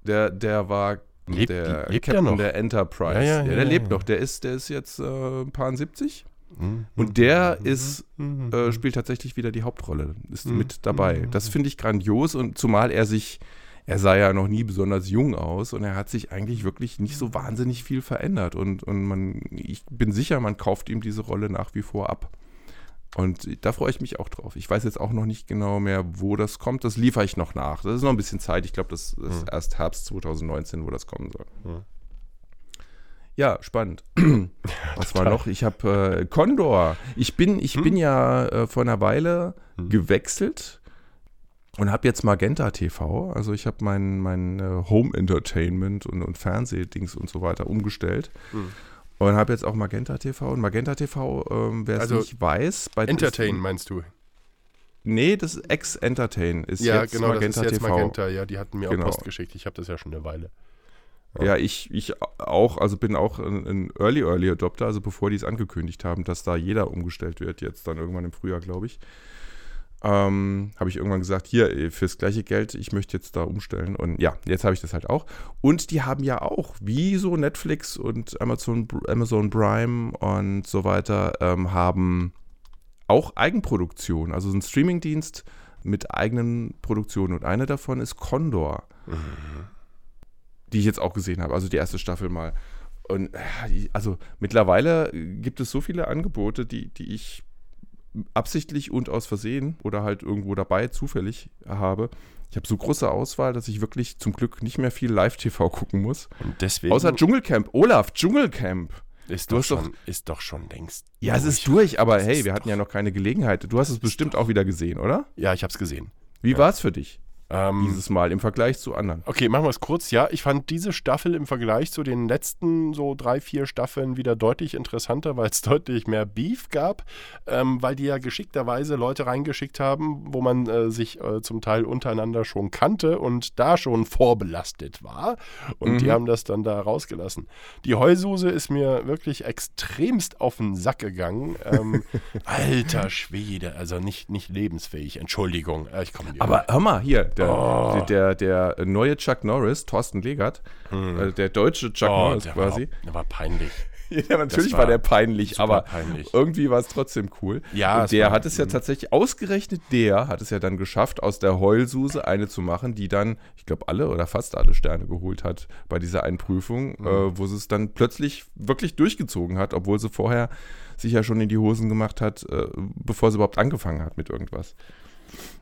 Der, der war Lebt- der lebt der Captain noch? der Enterprise. Ja, ja, der ja, lebt ja. noch. Der ist, der ist jetzt äh, ein paar 70. Mhm. Und der ist, Mhm. äh, spielt tatsächlich wieder die Hauptrolle, ist Mhm. mit dabei. Mhm. Das finde ich grandios und zumal er sich, er sah ja noch nie besonders jung aus und er hat sich eigentlich wirklich nicht so wahnsinnig viel verändert und, und man, ich bin sicher, man kauft ihm diese Rolle nach wie vor ab. Und da freue ich mich auch drauf. Ich weiß jetzt auch noch nicht genau mehr, wo das kommt. Das liefere ich noch nach. Das ist noch ein bisschen Zeit. Ich glaube, das ist Mhm. erst Herbst 2019, wo das kommen soll. Mhm. Ja, spannend. (clears throat) Was war noch? Ich habe äh, Condor. Ich bin, ich bin ja äh, vor einer Weile Hm. gewechselt und habe jetzt Magenta TV. Also ich habe mein, mein äh, Home Entertainment und, und Fernsehdings und so weiter umgestellt. Hm. Und habe jetzt auch Magenta TV. Und Magenta TV, ähm, wer es Also nicht weiß, bei Entertain meinst du? Nee, das ist Ex-Entertain. Ist Ja, jetzt genau, Magenta das ist jetzt TV. Magenta. Ja, die hatten mir Genau. auch Post geschickt. Ich habe das ja schon eine Weile. Ja, ich, ich auch, also bin auch ein, ein Early Early Adopter, also bevor die es angekündigt haben, dass da jeder umgestellt wird, jetzt dann irgendwann im Frühjahr, glaube ich. Ähm, habe ich irgendwann gesagt, hier, äh, fürs gleiche Geld, ich möchte jetzt da umstellen. Und ja, jetzt habe ich das halt auch. Und die haben ja auch, wie so Netflix und Amazon, Amazon Prime und so weiter, ähm, haben auch Eigenproduktion, also so ein Streamingdienst mit eigenen Produktionen. Und eine davon ist Condor die ich jetzt auch gesehen habe, also die erste Staffel mal. Und äh, also mittlerweile gibt es so viele Angebote, die, die ich absichtlich und aus Versehen oder halt irgendwo dabei zufällig habe. Ich habe so große Auswahl, dass ich wirklich zum Glück nicht mehr viel Live-TV gucken muss. Und deswegen Außer Dschungelcamp. Olaf, Dschungelcamp. ist, doch hast doch- schon, ist doch schon längst. Ja, es ist durch, aber hey, wir hatten ja noch keine Gelegenheit. Du hast es bestimmt auch wieder gesehen, oder? Ja, ich habe es gesehen. Wie Ja. war es für dich? Ähm, dieses Mal im Vergleich zu anderen. Okay, machen wir es kurz. Ja, ich fand diese Staffel im Vergleich zu den letzten so drei, vier Staffeln wieder deutlich interessanter, weil es (laughs) deutlich mehr Beef gab, ähm, weil die ja geschickterweise Leute reingeschickt haben, wo man äh, sich äh, zum Teil untereinander schon kannte und da schon vorbelastet war. Und die Mhm. haben das dann da rausgelassen. Die Heususe ist mir wirklich extremst auf den Sack gegangen. Ähm, (laughs) alter Schwede, also nicht, nicht lebensfähig. Entschuldigung, äh, ich komme. Aber hör mal, hier, der, Oh. der, der, neue Chuck Norris, Thorsten Legert, äh, der deutsche Chuck Hm. Oh, Norris der quasi. War, der war peinlich. (laughs) Ja, natürlich war war, der peinlich, aber peinlich. irgendwie war es trotzdem cool. Ja, der hat es ja tatsächlich, ausgerechnet der hat es ja dann geschafft, aus der Heulsuse eine zu machen, die dann, ich glaube, alle oder fast alle Sterne geholt hat bei dieser einen Prüfung, Mhm. äh, wo sie es dann plötzlich wirklich durchgezogen hat, obwohl sie vorher sich ja schon in die Hosen gemacht hat, äh, bevor sie überhaupt angefangen hat mit irgendwas.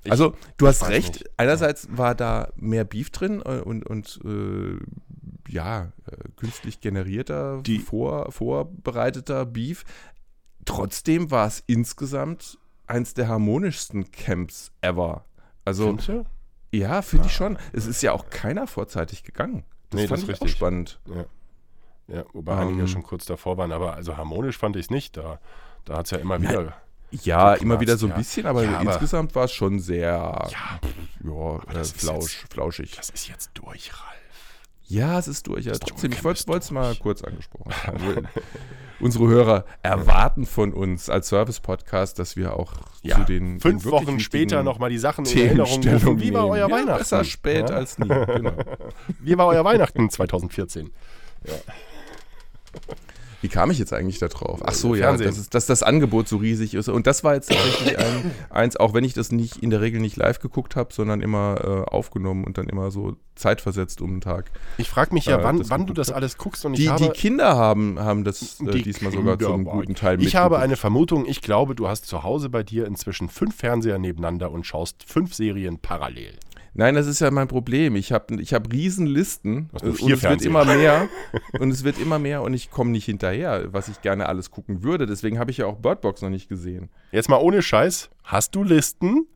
Ich- also, du hast recht. nicht. Einerseits war da mehr Beef drin äh, und, und äh, ja, äh, künstlich generierter, Die- vor, vorbereiteter Beef. Trotzdem war es insgesamt eins der harmonischsten Camps ever. Also, ja, finde ich schon. Es ist ja auch keiner vorzeitig gegangen. Das Nee, das fand ist ich auch richtig. spannend. Ja, wobei Ähm. einige schon kurz davor waren, aber also harmonisch fand ich es nicht. Da, da hat es ja immer wieder. Ja, gekratzt, immer wieder so ein ja. bisschen, aber Ja, aber- insgesamt war es schon sehr Ja, ja, äh, flausch, flauschig. das ist jetzt durch, Ralf. Ja, es ist durch. Ja, trotzdem, ich wollte es mal kurz angesprochen haben. Wir- (laughs) Unsere Hörer erwarten von uns als Service-Podcast, dass wir auch Ja, zu den fünf Wochen später nochmal die Sachen in Erinnerung rufen. Wie war euer ja, Weihnachten? Besser spät ja? als nie. Genau. (laughs) Wie war euer Weihnachten 2014? Wie kam ich jetzt eigentlich da drauf? Ach so, ja, Fernsehen. dass, das Angebot so riesig ist. Und das war jetzt tatsächlich ein, (laughs) eins, auch wenn ich das nicht in der Regel nicht live geguckt habe, sondern immer äh, aufgenommen und dann immer so zeitversetzt um den Tag. Ich frage mich ja, Äh, wann, das wann du das alles guckst und ich Die, habe, die Kinder haben, haben das äh, Die diesmal sogar Kinder zum guten Teil ich habe mitgeguckt. eine Vermutung. Ich glaube, du hast zu Hause bei dir inzwischen fünf Fernseher nebeneinander und schaust fünf Serien parallel. Nein, das ist ja mein Problem. Ich habe ich hab Riesenlisten nur und es wird immer mehr (laughs) und es wird immer mehr und ich komme nicht hinterher, was ich gerne alles gucken würde. Deswegen habe ich ja auch Birdbox noch nicht gesehen. Jetzt mal ohne Scheiß. Hast du Listen?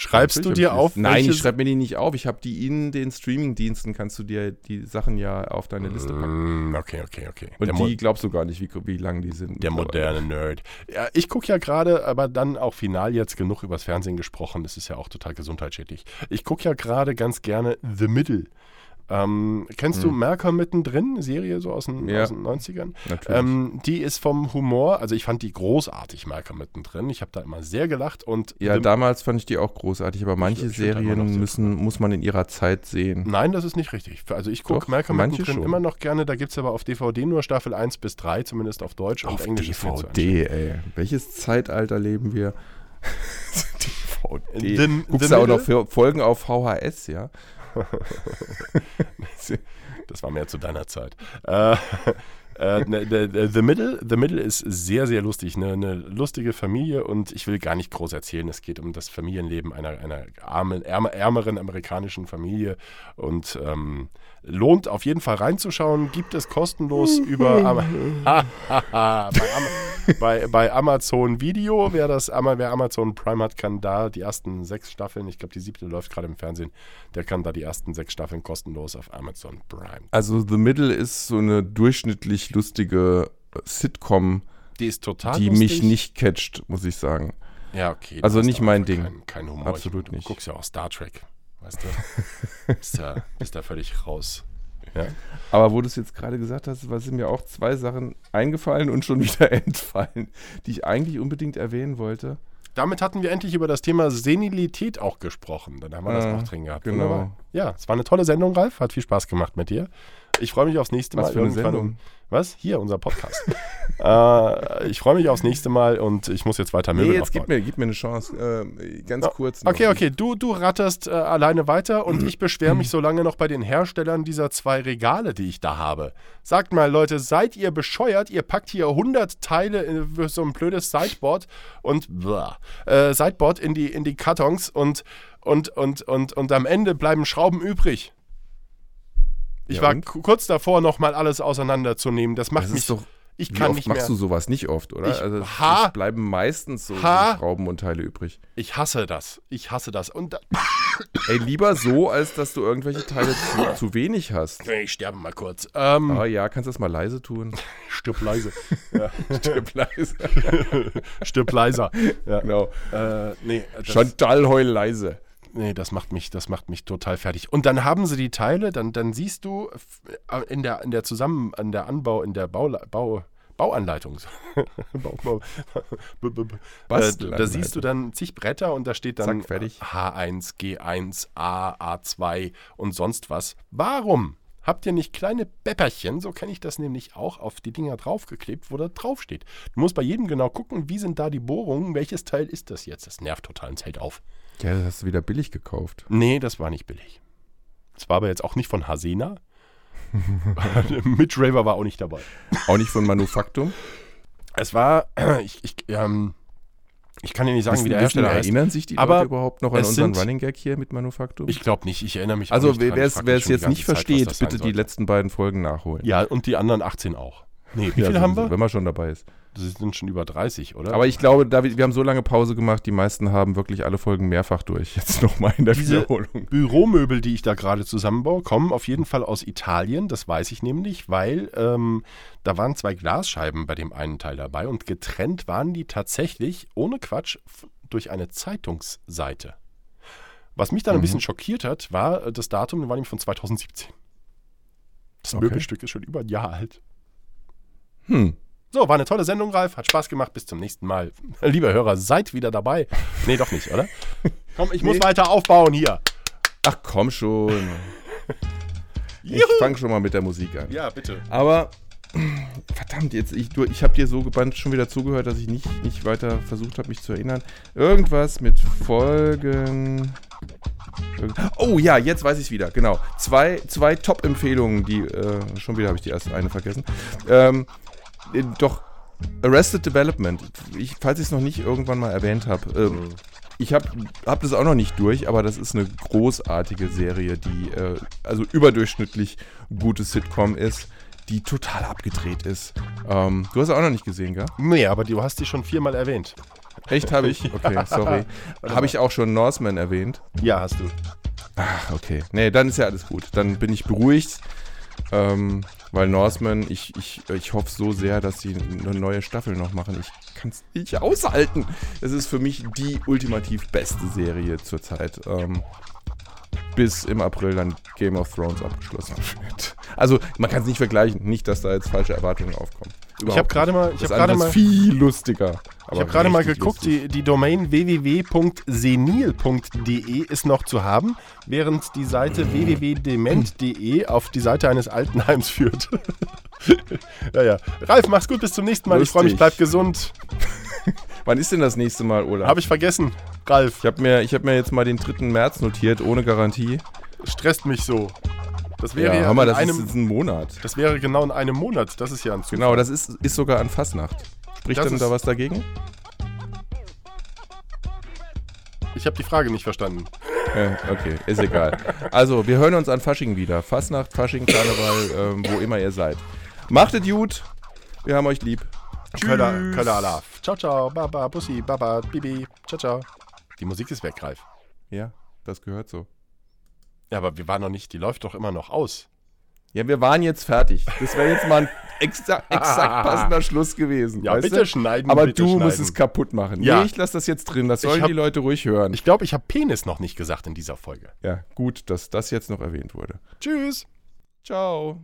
Schreibst du dir auf? Nein, ich schreibe mir die nicht auf. Ich habe die in den Streaming-Diensten, kannst du dir die Sachen ja auf deine Liste packen. Mm, Okay, okay, okay. Und der, die glaubst du gar nicht, wie, wie lang die sind. der moderne Nerd. Ja, ich gucke ja gerade, aber dann auch final jetzt genug übers Fernsehen gesprochen. Das ist ja auch total gesundheitsschädlich. Ich gucke ja gerade ganz gerne The Middle. Ähm, kennst du Malcolm mittendrin? Serie so aus den, Hm. Ja. aus den 90ern? Natürlich. Ähm, die ist vom Humor, also ich fand die großartig, Malcolm mittendrin. Ich habe da immer sehr gelacht und ja, damals fand ich die auch großartig, aber manche ich noch Serien müssen, muss man in ihrer Zeit sehen. Nein, das ist nicht richtig. Also ich gucke manche mittendrin schon. immer noch gerne. Da gibt es aber auf DVD nur Staffel 1 bis 3, zumindest auf Deutsch. Auf und Englisch DVD, ey. Welches Zeitalter leben wir? (laughs) DVD. The- Guckst The du auch noch Folgen auf VHS, ja? (laughs) Das war mehr zu deiner Zeit. Äh, äh, ne, the, Middle, the Middle ist sehr, sehr lustig. Eine, eine lustige Familie und ich will gar nicht groß erzählen. Es geht um das Familienleben einer, einer armen, ärmer, ärmeren amerikanischen Familie und ähm, lohnt auf jeden Fall reinzuschauen. Gibt es kostenlos (laughs) über (laughs) bei, Am bei, bei Amazon Video. Wer, das, wer Amazon Prime hat, kann da die ersten sechs Staffeln, ich glaube die siebte läuft gerade im Fernsehen, der kann da die ersten sechs Staffeln kostenlos auf Amazon Prime. Also The Middle ist so eine durchschnittlich lustige äh, Sitcom, Die ist total die lustig. mich nicht catcht, muss ich sagen. Ja, okay. Also nicht mein Ding. Kein, kein Humor. Absolut ich, nicht. Du guckst ja auch Star Trek, weißt du? (laughs) bist, da, bist da völlig raus. Ja? Aber wo du es jetzt gerade gesagt hast, sind mir auch zwei Sachen eingefallen und schon wieder (laughs) entfallen, die ich eigentlich unbedingt erwähnen wollte. Damit hatten wir endlich über das Thema Senilität auch gesprochen. Dann haben wir das Äh, auch drin gehabt. genau. Wunderbar. Ja, es war eine tolle Sendung, Ralf. Hat viel Spaß gemacht mit dir. Ich freue mich aufs nächste Mal. Was für eine irgendwann Sendung? Was? Hier, unser Podcast. (laughs) äh, ich freue mich aufs nächste Mal und ich muss jetzt weiter Möbel Nee, jetzt gib mir, gib mir eine Chance. Äh, ganz Ja, kurz. noch. Okay, okay, du, du ratterst äh, alleine weiter und ich beschwere mich (clears throat) so lange noch bei den Herstellern dieser zwei Regale, die ich da habe. Sagt mal, Leute, seid ihr bescheuert? Ihr packt hier 100 Teile in, für so ein blödes Sideboard und äh, Sideboard in die, in die Kartons und, und, und, und, und am Ende bleiben Schrauben übrig. Ich Ja, war und? kurz davor, nochmal alles auseinanderzunehmen. Das macht Das mich doch Ich kann nicht machst mehr. du sowas? Nicht oft, oder? Ich- also es, Ha! es bleiben meistens so, so Ha! Schrauben und Teile übrig. Ich hasse das. Ich hasse das. Und da, Ey, lieber so, als dass du irgendwelche Teile zu, zu wenig hast. ich sterbe mal kurz. Ähm, Ah ja, kannst du das mal leise tun? (laughs) Stirb leise. (laughs) Stirb leise. (laughs) Stirb leiser. Ja. genau. Äh, nee, Chantal heul leise. Nee, das macht mich, das macht mich total fertig. Und dann haben sie die Teile, dann, dann siehst du äh, in der, in der Zusammen, an der Anbau, in der (laughs) Bau, Bau, Bauanleitung. Bau, Bau, äh, da siehst du dann zig Bretter und da steht dann Zack, fertig. H1, G1, A, A2 und sonst was. Warum habt ihr nicht kleine Bepperchen, so kenne ich das nämlich auch, auf die Dinger draufgeklebt, wo da draufsteht? Du musst bei jedem genau gucken, wie sind da die Bohrungen, welches Teil ist das jetzt? Das nervt total und hält auf. Ja, das hast du wieder billig gekauft. Nee, das war nicht billig. Das war aber jetzt auch nicht von Hasena. (laughs) Mitch Raver war auch nicht dabei. Auch nicht von Manufaktum. Es war, (clears throat) ich, ich, ähm, ich kann dir nicht sagen, wie der Hersteller heißt. erinnern sich die Aber Leute überhaupt noch an unseren sind- Running Gag hier mit Manufaktum? Ich glaube nicht, ich erinnere mich also wer es jetzt nicht versteht, bitte die letzten beiden Folgen nachholen. Ja, und die anderen 18 auch. Nee, wie Ja, viele haben sowieso, wir? Wenn man schon dabei ist. Das sind schon über 30, oder? Aber ich glaube, David, wir haben so lange Pause gemacht, die meisten haben wirklich alle Folgen mehrfach durch. Jetzt nochmal in der Diese- Wiederholung. Büromöbel, die ich da gerade zusammenbaue, kommen auf jeden Fall aus Italien. Das weiß ich nämlich, weil ähm, da waren zwei Glasscheiben bei dem einen Teil dabei und getrennt waren die tatsächlich, ohne Quatsch, durch eine Zeitungsseite. Was mich dann ein Mhm. bisschen schockiert hat, war äh, das Datum, das war nämlich von 2017. Das Okay. Möbelstück ist schon über ein Jahr alt. Hm. So, war eine tolle Sendung, Ralf. Hat Spaß gemacht. Bis zum nächsten Mal. (laughs) Lieber Hörer, seid wieder dabei. Nee, doch nicht, oder? (laughs) Komm, ich muss Nee. weiter aufbauen hier. Ach komm schon. (laughs) Ich fange schon mal mit der Musik an. Ja, bitte. Aber (clears throat) verdammt, jetzt ich, du, ich habe dir so gebannt schon wieder zugehört, dass ich nicht, nicht weiter versucht habe, mich zu erinnern. Irgendwas mit Folgen. Oh ja, jetzt weiß ich es wieder. Genau. Zwei, zwei Top-Empfehlungen, die äh, schon wieder habe ich die erste eine vergessen. Ähm, äh, doch Arrested Development. Ich, falls ich es noch nicht irgendwann mal erwähnt habe. Ähm, ich habe hab das auch noch nicht durch, aber das ist eine großartige Serie, die äh, also überdurchschnittlich gute Sitcom ist, die total abgedreht ist. Ähm, du hast sie auch noch nicht gesehen, gell? Nee, aber du hast die schon viermal erwähnt. Echt, habe ich? Okay, (laughs) sorry. habe ich auch schon Norseman erwähnt? Ja, hast du. Ach, okay. Nee, dann ist ja alles gut. Dann bin ich beruhigt. Ähm, weil Norseman, ich, ich, ich hoffe so sehr, dass sie eine neue Staffel noch machen. Ich kann es nicht aushalten. Es ist für mich die ultimativ beste Serie zurzeit. Ähm, bis im April dann Game of Thrones abgeschlossen (laughs) wird. Also, man kann es nicht vergleichen. Nicht, dass da jetzt falsche Erwartungen aufkommen. Ich habe gerade mal, ich das habe gerade mal, viel lustiger. ich habe gerade mal geguckt, lustig. die, die Domain www.senil.de ist noch zu haben, während die Seite www.dement.de auf die Seite eines Altenheims (laughs) führt. (laughs) ja, ja. Ralf, mach's gut, bis zum nächsten Mal. Ich freue mich, Lustig. bleib gesund. (laughs) Wann ist denn das nächste Mal, Olaf? Habe ich vergessen. Ralf, Ich habe mir, ich hab mir jetzt mal den 3. März notiert, ohne Garantie. stresst mich so. Das wäre Ja, ja, in das einem, ist ein Monat. das wäre genau in einem Monat. Das ist ja ein Zufall. Genau, das ist, ist sogar an Fastnacht. Spricht Das denn da was dagegen? Ich habe die Frage nicht verstanden. Äh, okay, ist egal. Also, wir hören uns an Fasching wieder. Fastnacht, Fasching, Karneval, ähm, wo immer ihr seid. Macht es gut. Wir haben euch lieb. Köller, Köller Alaf. Ciao, ciao. Baba, Bussi, Baba, Bibi. Ciao, ciao. Die Musik ist weg, Ralf. Ja, das gehört so. Ja, aber wir waren noch nicht, die läuft doch immer noch aus. Ja, wir waren jetzt fertig. Das wäre jetzt mal ein exa (laughs) exakt passender Schluss gewesen. Ja, bitte du? schneiden. Aber bitte du schneiden. musst es kaputt machen. Ja. Nee, ich lasse das jetzt drin. Das sollen hab- die Leute ruhig hören. Ich glaube, ich habe Penis noch nicht gesagt in dieser Folge. ja, gut, dass das jetzt noch erwähnt wurde. Tschüss. Ciao.